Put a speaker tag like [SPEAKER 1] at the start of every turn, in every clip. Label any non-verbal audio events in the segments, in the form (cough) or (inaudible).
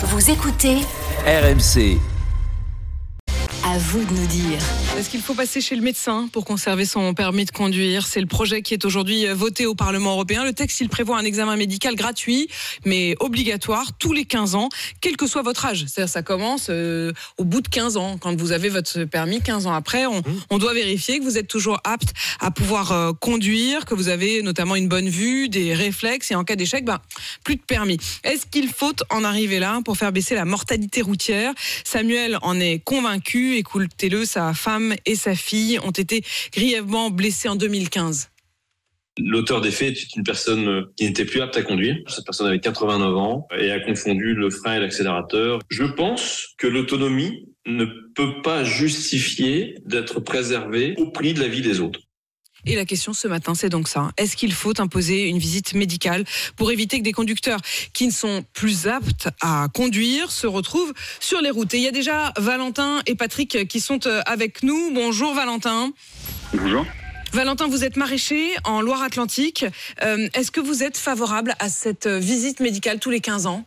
[SPEAKER 1] Vous écoutez
[SPEAKER 2] RMC.
[SPEAKER 1] À vous de nous dire.
[SPEAKER 3] Est-ce qu'il faut passer chez le médecin pour conserver son permis de conduire? C'est le projet qui est aujourd'hui euh, voté au Parlement européen. Le texte, il prévoit un examen médical gratuit, mais obligatoire tous les 15 ans, quel que soit votre âge. C'est-à-dire ça commence euh, au bout de 15 ans. Quand vous avez votre permis, 15 ans après, on, on doit vérifier que vous êtes toujours apte à pouvoir euh, conduire, que vous avez notamment une bonne vue, des réflexes, et en cas d'échec, ben, plus de permis. Est-ce qu'il faut en arriver là pour faire baisser la mortalité routière? Samuel en est convaincu. Sa femme et sa fille ont été grièvement blessées en 2015.
[SPEAKER 4] L'auteur des faits est une personne qui n'était plus apte à conduire. Cette personne avait 89 ans et a confondu le frein et l'accélérateur. Je pense que l'autonomie ne peut pas justifier d'être préservée au prix de la vie des autres.
[SPEAKER 3] Et la question ce matin, c'est donc ça. Est-ce qu'il faut imposer une visite médicale pour éviter que des conducteurs qui ne sont plus aptes à conduire se retrouvent sur les routes? Et il y a déjà Valentin et Patrick qui sont euh, avec nous. Bonjour Valentin.
[SPEAKER 5] Bonjour.
[SPEAKER 3] Valentin, vous êtes maraîcher en Loire-Atlantique. Euh, Est-ce que vous êtes favorable à cette visite médicale tous les 15 ans?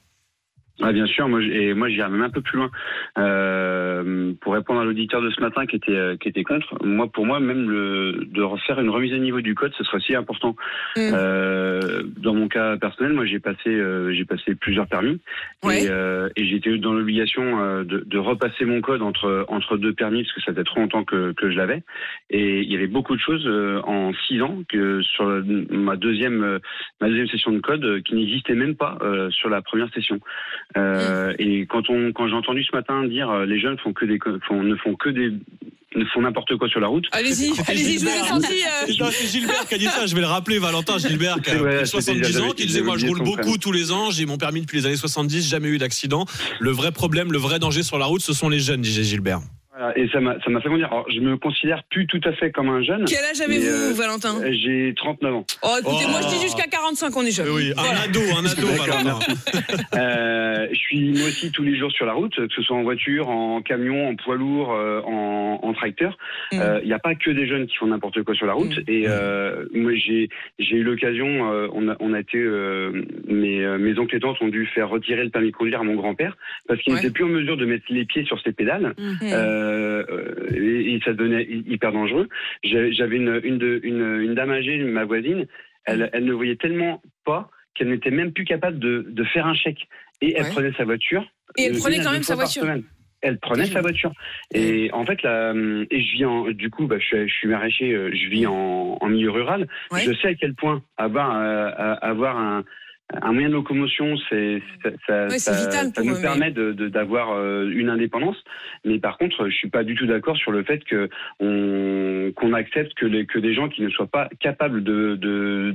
[SPEAKER 5] Ah, bien sûr, moi, et moi j'irais même un peu plus loin. Euh, pour répondre à l'auditeur de ce matin qui était, euh, qui était contre, moi, pour moi, même le, de refaire une remise à niveau du code, ce serait si important.
[SPEAKER 3] Mm.
[SPEAKER 5] Euh, dans mon cas personnel, moi j'ai passé, euh, j'ai passé plusieurs permis
[SPEAKER 3] Ouais.
[SPEAKER 5] et, euh, et été dans l'obligation de, de repasser mon code entre, entre deux permis parce que ça faisait trop longtemps que, que je l'avais. Et il y avait beaucoup de choses euh, en six ans que sur la- ma deuxième, euh, ma deuxième session de code qui n'existait même pas euh, sur la première session. Euh, Et quand on, quand j'ai entendu ce matin dire euh, les jeunes font que des, font, ne font que des, ne font n'importe quoi sur la route.
[SPEAKER 3] Allez-y, allez-y, je vous ai senti. euh,
[SPEAKER 6] C'est Gilbert qui a dit ça, je vais le rappeler, Valentin Gilbert qui a
[SPEAKER 5] c'était-
[SPEAKER 6] 70 ans, qui disait moi je roule beaucoup tous les ans, j'ai mon permis depuis les années 70, jamais eu d'accident. Le vrai problème, le vrai danger sur la route, ce sont les jeunes, disait Gilbert.
[SPEAKER 5] Voilà, et ça m'a, ça m'a fait dire. Alors, je me considère plus tout à fait comme un jeune.
[SPEAKER 3] Quel âge avez-vous,
[SPEAKER 5] euh,
[SPEAKER 3] Valentin
[SPEAKER 5] J'ai 39 ans.
[SPEAKER 3] Oh, écoutez,
[SPEAKER 6] Oh.
[SPEAKER 3] moi je dis jusqu'à 45, on est jeune.
[SPEAKER 6] Oui, un
[SPEAKER 3] Voilà.
[SPEAKER 6] ado, un ado, Valentin. (laughs)
[SPEAKER 5] Euh, je suis moi aussi tous les jours sur la route, que ce soit en voiture, en camion, en poids lourd, euh, en, en tracteur. Il
[SPEAKER 3] Mm.
[SPEAKER 5] n'y a pas que des jeunes qui font n'importe quoi sur la route.
[SPEAKER 3] Mm.
[SPEAKER 5] Et euh, moi, j'ai j'ai eu l'occasion. euh, on, a, on a été euh, mes, euh, mes oncles et tantes ont dû faire retirer le permis de conduire à mon grand-père parce qu'il
[SPEAKER 3] Ouais.
[SPEAKER 5] n'était plus en mesure de mettre les pieds sur ses pédales.
[SPEAKER 3] Mm.
[SPEAKER 5] Euh, et, et ça devenait hy- hyper dangereux. J'avais une, une, de- une, une dame âgée, ma voisine, elle, elle ne voyait tellement pas qu'elle n'était même plus capable de, de faire un chèque. Et elle
[SPEAKER 3] Ouais.
[SPEAKER 5] prenait sa voiture.
[SPEAKER 3] Et elle
[SPEAKER 5] euh,
[SPEAKER 3] prenait quand même sa voiture.
[SPEAKER 5] semaine. Elle prenait sa voiture. Et en fait, là, et je vis en, du coup, bah, je, suis, je suis maraîcher, euh, je vis en, en milieu rural.
[SPEAKER 3] Ouais.
[SPEAKER 5] Je sais à quel point avoir, euh, euh, avoir un, un moyen de locomotion, c'est, ça, ça,
[SPEAKER 3] Ouais, c'est
[SPEAKER 5] ça-
[SPEAKER 3] vital
[SPEAKER 5] ça
[SPEAKER 3] pour
[SPEAKER 5] nous
[SPEAKER 3] eux, mais-
[SPEAKER 5] permet de, de- d'avoir euh, une indépendance. Mais par contre, je suis pas du tout d'accord sur le fait que on, qu'on accepte que, les, que des gens qui ne soient pas capables de, de,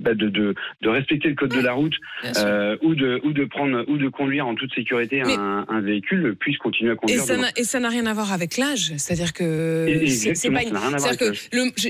[SPEAKER 5] bah, de, de, de respecter le code de la route euh, ou de ou de prendre ou de conduire en toute sécurité
[SPEAKER 3] Mais-
[SPEAKER 5] un, un véhicule puissent continuer à conduire.
[SPEAKER 3] et ça n'a rien à voir avec l'âge, c'est-à-dire que c'est- pas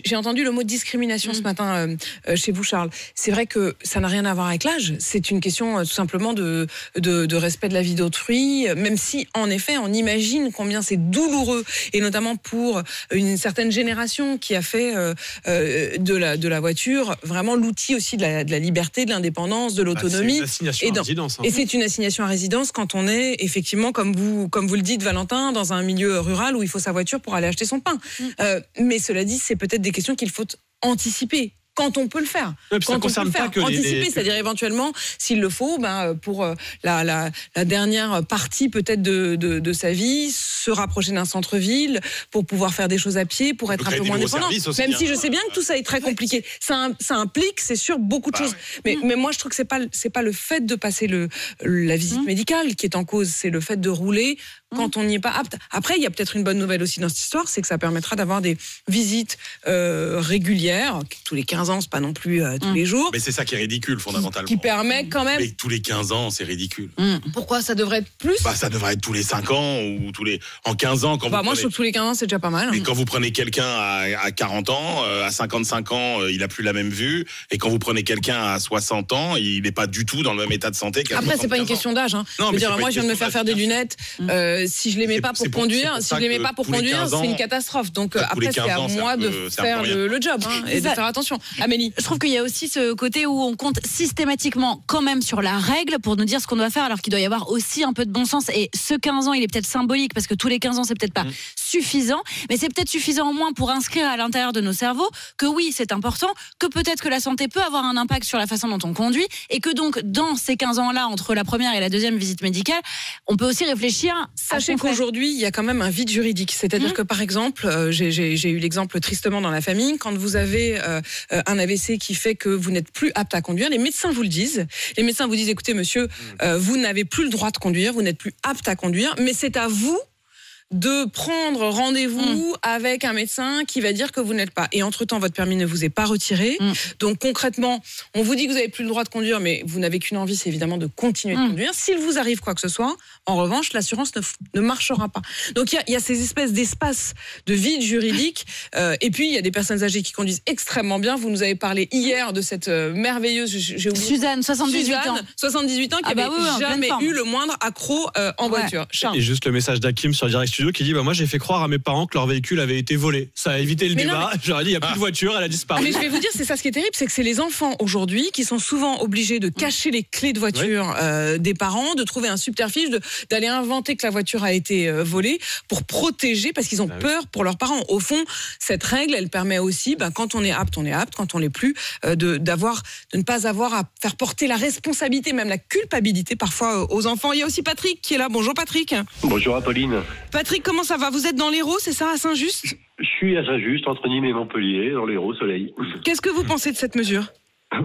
[SPEAKER 3] j'ai entendu le mot discrimination ce matin euh, euh, chez vous, Charles. C'est vrai que ça n'a rien à voir avec l'âge. C'est une question euh, tout simplement de, de, de respect de la vie d'autrui, même si en effet on imagine combien c'est douloureux et notamment pour une certaine génération qui a fait euh, euh, de la de la voiture vraiment l'outil aussi de la, de la liberté, de l'indépendance, de
[SPEAKER 6] Bah, c'est
[SPEAKER 3] l'autonomie.
[SPEAKER 6] une assignation
[SPEAKER 3] Et
[SPEAKER 6] à
[SPEAKER 3] dans-
[SPEAKER 6] résidence. hein.
[SPEAKER 3] Et c'est une assignation à résidence quand on est effectivement, comme vous, comme vous le dites, Valentin, dans un milieu rural où il faut sa voiture pour aller acheter son pain. Euh, mais cela dit, c'est peut-être des questions qu'il faut anticiper. Quand on peut le faire.
[SPEAKER 6] Ouais, puis ça
[SPEAKER 3] Quand on peut le
[SPEAKER 6] pas
[SPEAKER 3] faire.
[SPEAKER 6] que
[SPEAKER 3] Anticiper,
[SPEAKER 6] les-
[SPEAKER 3] c'est-à-dire éventuellement, s'il le faut, ben, euh, pour euh, la, la, la dernière partie peut-être de, de, de sa vie, se rapprocher d'un centre-ville pour pouvoir faire des choses à pied, pour être un peu moins
[SPEAKER 6] aussi,
[SPEAKER 3] Même
[SPEAKER 6] hein.
[SPEAKER 3] si je sais bien que tout ça est très compliqué. Ça, im- ça implique, c'est sûr, beaucoup de
[SPEAKER 6] Bah
[SPEAKER 3] choses. Mais, mais moi, je trouve que c'est pas c'est pas le fait de passer le la visite médicale qui est en cause, c'est le fait de rouler quand on n'y est pas apte. Après, il y a peut-être une bonne nouvelle aussi dans cette histoire, c'est que ça permettra d'avoir des visites euh, régulières tous les 15 ans, c'est pas non plus euh, tous les jours,
[SPEAKER 7] Mais c'est ça qui est ridicule fondamentalement.
[SPEAKER 3] qui permet quand même.
[SPEAKER 7] Mais tous les 15 ans, c'est ridicule.
[SPEAKER 3] Pourquoi ça devrait être plus?
[SPEAKER 7] Bah, ça devrait être tous les 5 ans ou tous les en 15 ans quand
[SPEAKER 3] Bah,
[SPEAKER 7] vous
[SPEAKER 3] moi, je
[SPEAKER 7] prenez...
[SPEAKER 3] trouve que tous les 15 ans, c'est déjà pas mal. hein.
[SPEAKER 7] Mais quand vous prenez quelqu'un à, à 40 ans, euh, à 55 ans, euh, il a plus la même vue. Et quand vous prenez quelqu'un à 60 ans, il n'est pas du tout dans le même état de santé qu'à
[SPEAKER 3] Après, c'est pas une
[SPEAKER 7] 75 ans.
[SPEAKER 3] question d'âge. Hein.
[SPEAKER 7] Non,
[SPEAKER 3] je veux
[SPEAKER 7] mais
[SPEAKER 3] dire, moi, je viens de me faire faire des lunettes. Euh, si je
[SPEAKER 7] C'est-
[SPEAKER 3] pas pour conduire,
[SPEAKER 7] pour
[SPEAKER 3] si je les mets
[SPEAKER 7] que
[SPEAKER 3] pas pour conduire,
[SPEAKER 7] 15 ans,
[SPEAKER 3] c'est une catastrophe. Donc euh, après, c'est
[SPEAKER 7] 15
[SPEAKER 3] à moi de
[SPEAKER 7] un
[SPEAKER 3] faire le, le job hein, et de faire attention. Amélie.
[SPEAKER 2] Je trouve qu'il y a aussi ce côté où on compte systématiquement quand même sur la règle pour nous dire ce qu'on doit faire, alors qu'il doit y avoir aussi un peu de bon sens. Et ce 15 ans, il est peut-être symbolique parce que tous les 15 ans, c'est peut-être pas
[SPEAKER 6] Mm.
[SPEAKER 2] suffisant, mais c'est peut-être suffisant au moins pour inscrire à l'intérieur de nos cerveaux que oui, c'est important, que peut-être que la santé peut avoir un impact sur la façon dont on conduit, et que donc dans ces 15 ans-là, entre la première et la deuxième visite médicale, on peut aussi réfléchir.
[SPEAKER 3] Sachez qu'aujourd'hui, il y a quand même un vide juridique. C'est-à-dire
[SPEAKER 2] Mhm.
[SPEAKER 3] que, par exemple, euh, j'ai- j'ai j'ai eu l'exemple tristement dans la famille, quand vous avez euh, euh, un AVC qui fait que vous n'êtes plus apte à conduire, les médecins vous le disent. Les médecins vous disent, écoutez, monsieur, euh, vous n'avez plus le droit de conduire, vous n'êtes plus apte à conduire, mais c'est à vous de prendre rendez-vous avec un médecin qui va dire que vous n'êtes pas. Et entre-temps, votre permis ne vous est pas retiré.
[SPEAKER 2] Mm.
[SPEAKER 3] Donc concrètement, on vous dit que vous n'avez plus le droit de conduire, mais vous n'avez qu'une envie, c'est évidemment de continuer de
[SPEAKER 2] Mm.
[SPEAKER 3] conduire. S'il vous arrive quoi que ce soit, en revanche, l'assurance ne, ne marchera pas. Donc il y a, il y a ces espèces d'espaces de vide juridique. (laughs) euh, et puis il y a des personnes âgées qui conduisent extrêmement bien. Vous nous avez parlé hier de cette euh, merveilleuse, j'ai j'ai oublié.
[SPEAKER 2] Suzanne, 78
[SPEAKER 3] Suzanne,
[SPEAKER 2] ans.
[SPEAKER 3] 78 ans, qui
[SPEAKER 2] Ah bah
[SPEAKER 3] avait
[SPEAKER 2] oui, oui, en pleine
[SPEAKER 3] jamais eu le moindre accro euh, en
[SPEAKER 2] Ouais.
[SPEAKER 3] voiture. Charles.
[SPEAKER 6] Et juste le message d'Hakim sur Direct Studio qui dit bah, Moi, j'ai fait croire à mes parents que leur véhicule avait été volé. Ça a évité le
[SPEAKER 3] Mais
[SPEAKER 6] débat. J'aurais dit Il n'y a plus de voiture, elle a disparu.
[SPEAKER 3] Mais je vais vous dire, c'est ça ce qui est terrible, c'est que c'est les enfants aujourd'hui qui sont souvent obligés de cacher les clés de voiture euh, des parents, de trouver un subterfuge, d'aller inventer que la voiture a été euh, volée pour protéger, parce qu'ils ont
[SPEAKER 6] Bah oui.
[SPEAKER 3] peur pour leurs parents. Au fond, cette règle, elle permet aussi, ben, quand on est apte, on est apte, quand on l'est plus, euh, de, d'avoir, de ne pas avoir à faire porter la responsabilité, même la culpabilité parfois aux enfants. Il y a aussi Patrick qui est là. Bonjour Patrick.
[SPEAKER 8] Bonjour Apolline.
[SPEAKER 3] Patrick, comment ça va? Vous êtes dans l'Hérault, c'est ça, à Saint-Just?
[SPEAKER 8] Je suis à Saint-Just, entre Nîmes et Montpellier, dans l'Hérault Soleil.
[SPEAKER 3] Qu'est-ce que vous pensez de cette mesure? (laughs)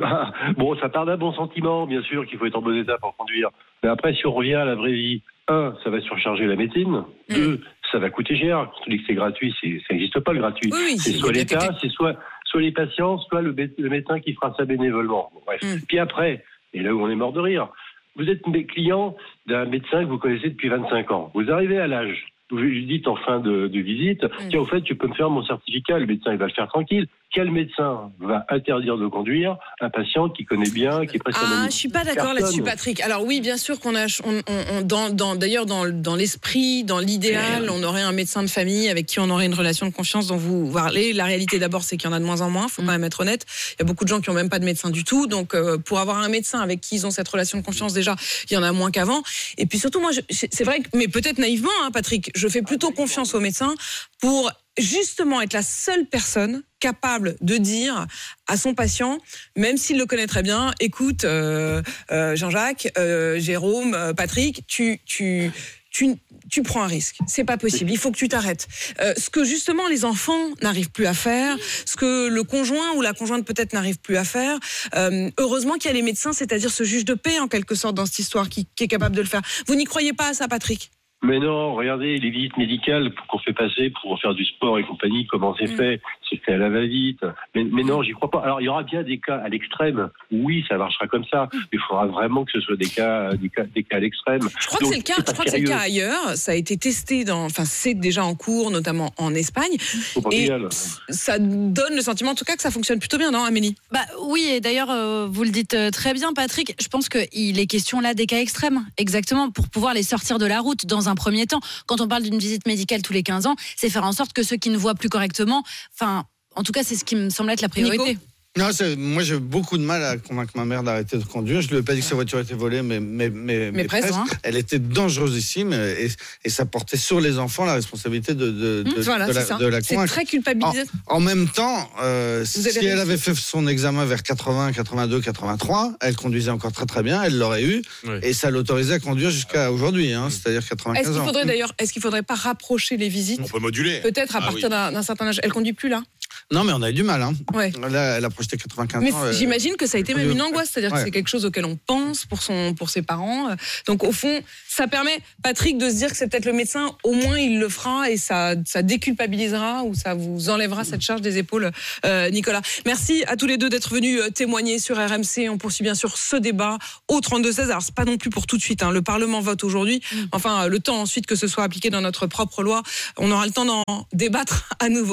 [SPEAKER 8] Bon, ça part d'un bon sentiment, bien sûr, qu'il faut être en bon état pour conduire. Mais après, si on revient à la vraie vie, un, ça va surcharger la médecine.
[SPEAKER 3] Mm.
[SPEAKER 8] Deux, ça va coûter cher. Quand on dit que c'est gratuit, c'est- ça n'existe pas le gratuit.
[SPEAKER 3] Oui, oui,
[SPEAKER 8] c'est soit l'État, c'est soit, soit les patients, soit le, mé- le médecin qui fera ça bénévolement. Bon, bref.
[SPEAKER 3] Mm.
[SPEAKER 8] Puis après, et là où on est mort de rire, vous êtes des clients d'un médecin que vous connaissez depuis 25 ans. Vous arrivez à l'âge. Vous lui dites en fin de, de visite, tiens, au fait, tu peux me faire mon certificat. Le médecin, il va le faire tranquille. Quel médecin va interdire de conduire un patient qui connaît bien, qui est presque
[SPEAKER 3] Ah, je suis pas d'accord là-dessus, Patrick. Alors oui, bien sûr qu'on a, on, on- on- dans, dans- d'ailleurs dans, dans l'esprit, dans l'idéal, on aurait un médecin de famille avec qui on aurait une relation de confiance dont vous parlez. La réalité d'abord, c'est qu'il y en a de moins en moins. Faut
[SPEAKER 2] Mm.
[SPEAKER 3] quand même être honnête. Il y a beaucoup de gens qui ont même pas de médecin du tout. Donc euh, pour avoir un médecin avec qui ils ont cette relation de confiance déjà, il y en a moins qu'avant. Et puis surtout, moi, je- c'est vrai que, mais peut-être naïvement, hein, Patrick, je fais plutôt confiance aux médecins pour justement être la seule personne capable de dire à son patient, même s'il le connaît très bien, écoute, euh, euh, Jean-Jacques, euh, Jérôme, Patrick, tu, tu, tu, tu prends un risque. C'est pas possible. Il faut que tu t'arrêtes. Euh, ce que justement les enfants n'arrivent plus à faire, ce que le conjoint ou la conjointe peut-être n'arrive plus à faire. euh, heureusement qu'il y a les médecins, c'est-à-dire ce juge de paix en quelque sorte dans cette histoire qui, qui est capable de le faire. Vous n'y croyez pas à ça, Patrick?
[SPEAKER 8] Mais non, regardez, les visites médicales qu'on fait passer pour faire du sport et compagnie, comment c'est
[SPEAKER 3] Mm.
[SPEAKER 8] fait C'est fait à la va-vite. Mais, mais non, j'y crois pas. Alors, il y aura bien des cas à l'extrême. Oui, ça marchera comme ça. Mais il faudra vraiment que ce soit des cas, des cas, des cas à l'extrême.
[SPEAKER 3] Je crois que c'est le cas.
[SPEAKER 8] c'est
[SPEAKER 3] Je crois que c'est le cas ailleurs. Ça a été testé dans, enfin c'est déjà en cours, notamment en Espagne.
[SPEAKER 8] Au
[SPEAKER 3] Et
[SPEAKER 8] Portugal.
[SPEAKER 3] ça donne le sentiment, en tout cas, que ça fonctionne plutôt bien, non, Amélie?
[SPEAKER 2] Bah oui, et d'ailleurs, euh, vous le dites euh, très bien, Patrick. Je pense qu'il est question là des cas extrêmes, exactement, pour pouvoir les sortir de la route dans un premier temps. Quand on parle d'une visite médicale tous les 15 ans, c'est faire en sorte que ceux qui ne voient plus correctement, enfin, en tout cas, c'est ce qui me semble être la priorité.
[SPEAKER 3] Nico
[SPEAKER 9] Non, moi j'ai beaucoup de mal à convaincre ma mère d'arrêter de conduire. Je lui ai pas dit que sa voiture était volée, mais mais mais,
[SPEAKER 3] Mais presque, hein.
[SPEAKER 9] Elle était dangerosissime et, et ça portait sur les enfants la responsabilité de de, de,
[SPEAKER 3] Mmh, Voilà,
[SPEAKER 9] de
[SPEAKER 3] c'est
[SPEAKER 9] la, de la
[SPEAKER 3] C'est très culpabilisant.
[SPEAKER 9] En même temps, euh, si elle avait fait son examen vers 80, 82, 83, elle conduisait encore très très bien, elle l'aurait eu
[SPEAKER 6] Oui.
[SPEAKER 9] et ça l'autorisait à conduire jusqu'à aujourd'hui, hein, c'est-à-dire
[SPEAKER 3] Est-ce
[SPEAKER 9] 95
[SPEAKER 3] qu'il
[SPEAKER 9] ans.
[SPEAKER 3] faudrait d'ailleurs, est-ce qu'il faudrait pas rapprocher les visites
[SPEAKER 7] On peut moduler.
[SPEAKER 3] Peut-être à
[SPEAKER 7] Ah
[SPEAKER 3] partir
[SPEAKER 7] oui.
[SPEAKER 3] d'un certain âge? Elle conduit plus là?
[SPEAKER 9] Non, mais on a eu du mal. Hein.
[SPEAKER 3] Ouais.
[SPEAKER 9] Là, elle a projeté 95
[SPEAKER 3] Mais
[SPEAKER 9] ans. euh,
[SPEAKER 3] j'imagine que ça a été même une angoisse, c'est-à-dire que c'est quelque chose auquel on pense pour son, pour ses parents. Donc au fond, ça permet Patrick de se dire que c'est peut-être le médecin. Au moins, il le fera et ça, ça déculpabilisera ou ça vous enlèvera cette charge des épaules, euh, Nicolas. Merci à tous les deux d'être venus euh, témoigner sur RMC. On poursuit bien sûr ce débat au 32 16. Alors c'est pas non plus pour tout de suite. hein. Le Parlement vote aujourd'hui. Enfin, euh, le temps ensuite que ce soit appliqué dans notre propre loi, on aura le temps d'en débattre à nouveau.